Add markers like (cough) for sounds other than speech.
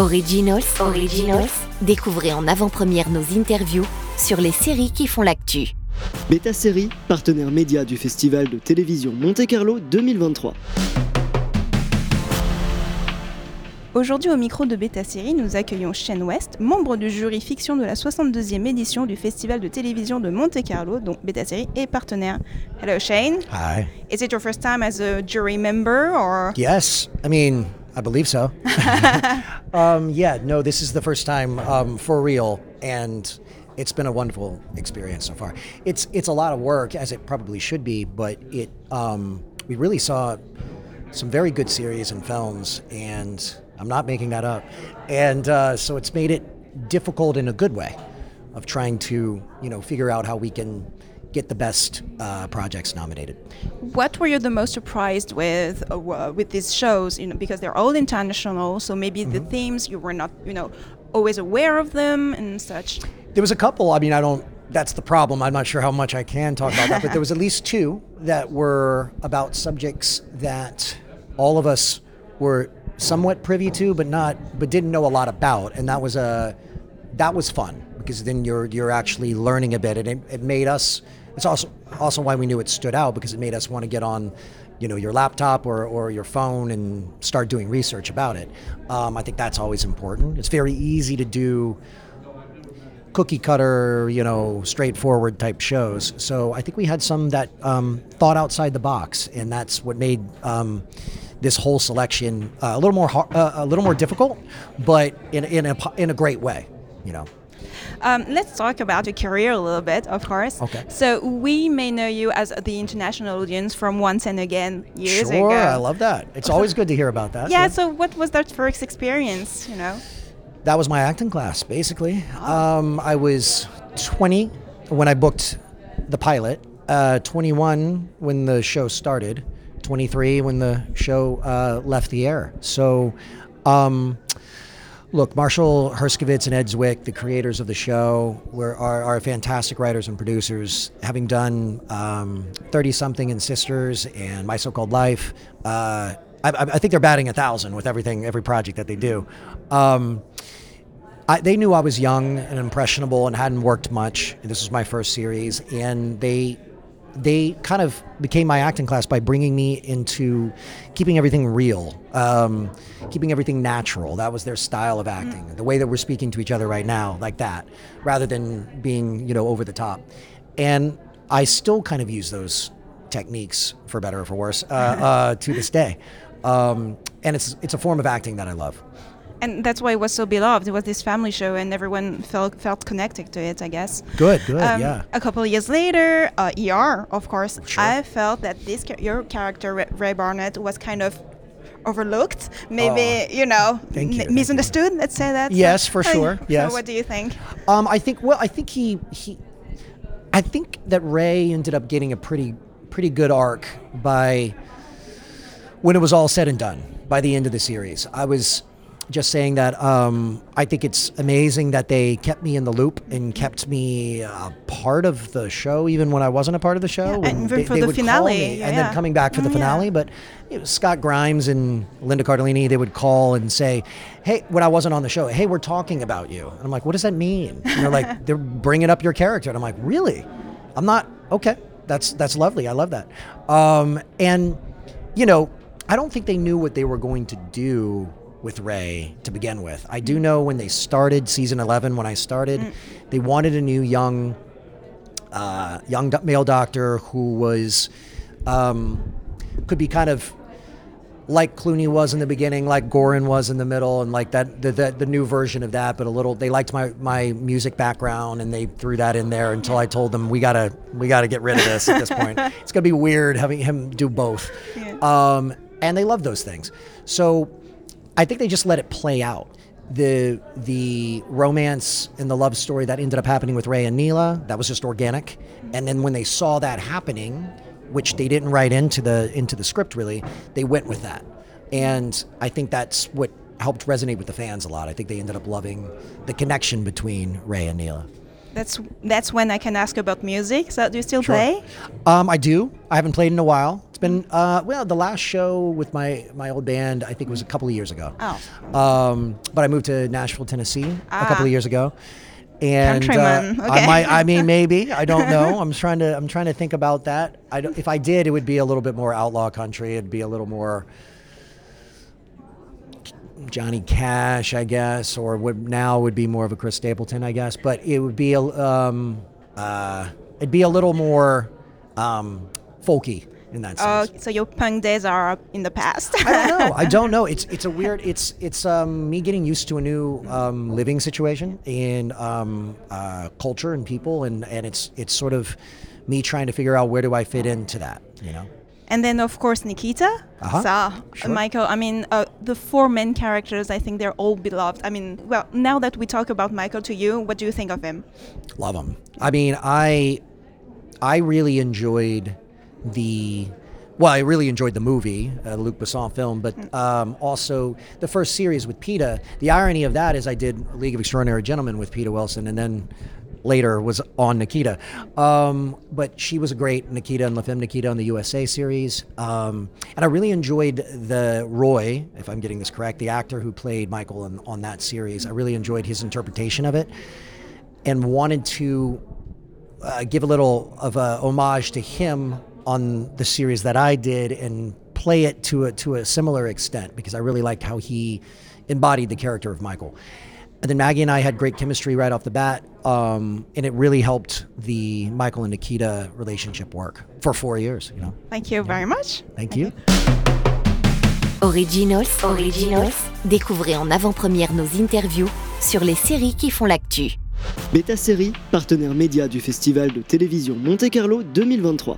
Originals, Originals. Découvrez en avant-première nos interviews sur les séries qui font l'actu. Beta Série, partenaire média du Festival de télévision Monte-Carlo 2023. Aujourd'hui, au micro de Beta Série, nous accueillons Shane West, membre du jury fiction de la 62e édition du Festival de télévision de Monte-Carlo, dont Beta Série est partenaire. Hello, Shane. Hi. Is it your first time as a jury member, or? Yes, I mean, I believe so. (laughs) um, yeah, no, this is the first time um, for real, and it's been a wonderful experience so far. It's it's a lot of work, as it probably should be, but it um, we really saw some very good series and films, and I'm not making that up. And uh, so it's made it difficult in a good way of trying to you know figure out how we can get the best uh, projects nominated. what were you the most surprised with uh, with these shows? You know, because they're all international, so maybe the themes you were not, you know, always aware of them and such. There was a couple. I mean, I don't. That's the problem. I'm not sure how much I can talk about that, but there was at (laughs) least two that were about subjects that all of us were somewhat privy to, but not, but didn't know a lot about, and that was a, that was fun because then you're you're actually learning a bit, and it, it made us. It's also also why we knew it stood out because it made us want to get on. You know, your laptop or, or your phone and start doing research about it. Um, I think that's always important. It's very easy to do cookie cutter, you know, straightforward type shows. So I think we had some that um, thought outside the box, and that's what made um, this whole selection uh, a little more uh, a little more difficult, but in in a in a great way, you know. Um, let's talk about your career a little bit, of course. Okay. So we may know you as the international audience from Once and Again years sure, ago. Sure, I love that. It's always good to hear about that. Yeah. So what was that first experience? You know. That was my acting class, basically. Um, I was 20 when I booked the pilot, uh, 21 when the show started, 23 when the show uh, left the air. So, um, look, Marshall Herskovitz and Ed Zwick, the creators of the show, were are, are fantastic writers and producers. Having done 30 something and Sisters and My So Called Life, uh, I, I think they're batting a thousand with everything, every project that they do. Um, I, they knew I was young and impressionable and hadn't worked much. This was my first series, and they they kind of became my acting class by bringing me into keeping everything real, um, keeping everything natural. That was their style of acting, the way that we're speaking to each other right now, like that, rather than being you know over the top. And I still kind of use those techniques, for better or for worse, uh, (laughs) uh, to this day. Um, and it's it's a form of acting that I love. And that's why it was so beloved. It was this family show, and everyone felt felt connected to it. I guess. Good, good, Um, yeah. A couple of years later, uh, ER, of course, Sure. I felt that this cha- your character Ray- Barnett was kind of overlooked, maybe you know, Oh, you, thank you. misunderstood. Let's say that. Yes, for (laughs) sure, so yes. what do you think? Um, I think. Well, I think he he. I think that Ray ended up getting a pretty pretty good arc by when it was all said and done. By the end of the series, I was just saying that um, I think it's amazing that they kept me in the loop and kept me a part of the show, even when I wasn't a part of the show. Yeah, and they, for they the finale, me, and yeah. then coming back for the Mm, yeah. finale. But it was Scott Grimes and Linda Cardellini, they would call and say, "Hey, when I wasn't on the show, hey, we're talking about you." And I'm like, "What does that mean?" And they're like, (laughs) "They're bringing up your character." And I'm like, "Really? I'm not okay. That's that's lovely. I love that." Um, and you know, I don't think they knew what they were going to do with Ray to begin with. I do know when they started season 11, when I started, they wanted a new young uh, young male doctor who was um, could be kind of like Clooney was in the beginning, like Goran was in the middle, and like that the, the the new version of that. But a little, they liked my my music background, and they threw that in there until I told them we gotta we gotta get rid of this at this point. (laughs) It's gonna be weird having him do both. Um, and they love those things, so I think they just let it play out. The the romance and the love story that ended up happening with Ray and Neela, that was just organic. And then when they saw that happening, which they didn't write into the into the script really, they went with that. And I think that's what helped resonate with the fans a lot. I think they ended up loving the connection between Ray and Neela. That's that's when I can ask about music. So do you still play? Um, I do. I haven't played in a while. Been uh, well, the last show with my my old band, I think it was a couple of years ago. Oh. Um, but I moved to Nashville, Tennessee, a couple Ah. of years ago. And uh, Countryman, I okay. might, I mean, maybe (laughs) I don't know. I'm trying to, I'm trying to think about that. I don't, if I did, it would be a little bit more outlaw country. It'd be a little more Johnny Cash, I guess, or would now would be more of a Chris Stapleton, I guess. But it would be a, um, uh, it'd be a little more um, folky in that Oh, so your punk days are in the past. I don't know. I don't know. (laughs) It's it's a weird. It's it's um, me getting used to a new um, living situation and um, uh, culture and people, and, and it's it's sort of me trying to figure out where do I fit into that. You know. And then, of course, Nikita. Uh-huh. So, uh, Sure. Michael, I mean, uh, the four main characters, I think they're all beloved. I mean, well, now that we talk about Michael to you, what do you think of him? Love him. I mean, I I really enjoyed the well, I really enjoyed the movie, uh, Luc Besson film, but um, also the first series with Peta. The irony of that is I did League of Extraordinary Gentlemen with Peta Wilson, and then later was on Nikita. Um, but she was a great Nikita and La Femme Nikita on the USA series. Um, and I really enjoyed the Roy, if I'm getting this correct, the actor who played Michael in, on that series. I really enjoyed his interpretation of it and wanted to uh, give a little of a homage to him on the series that I did and play it to a, to a similar extent because I really liked how he embodied the character of Michael. And then Maggie and I had great chemistry right off the bat, um, and it really helped the Michael and Nikita relationship work for four years. You know, Thank you very much. thank you. Originals, Originals, découvrez en avant-première nos interviews sur les séries qui font l'actu. Beta Série, partenaire média du Festival de télévision Monte Carlo 2023.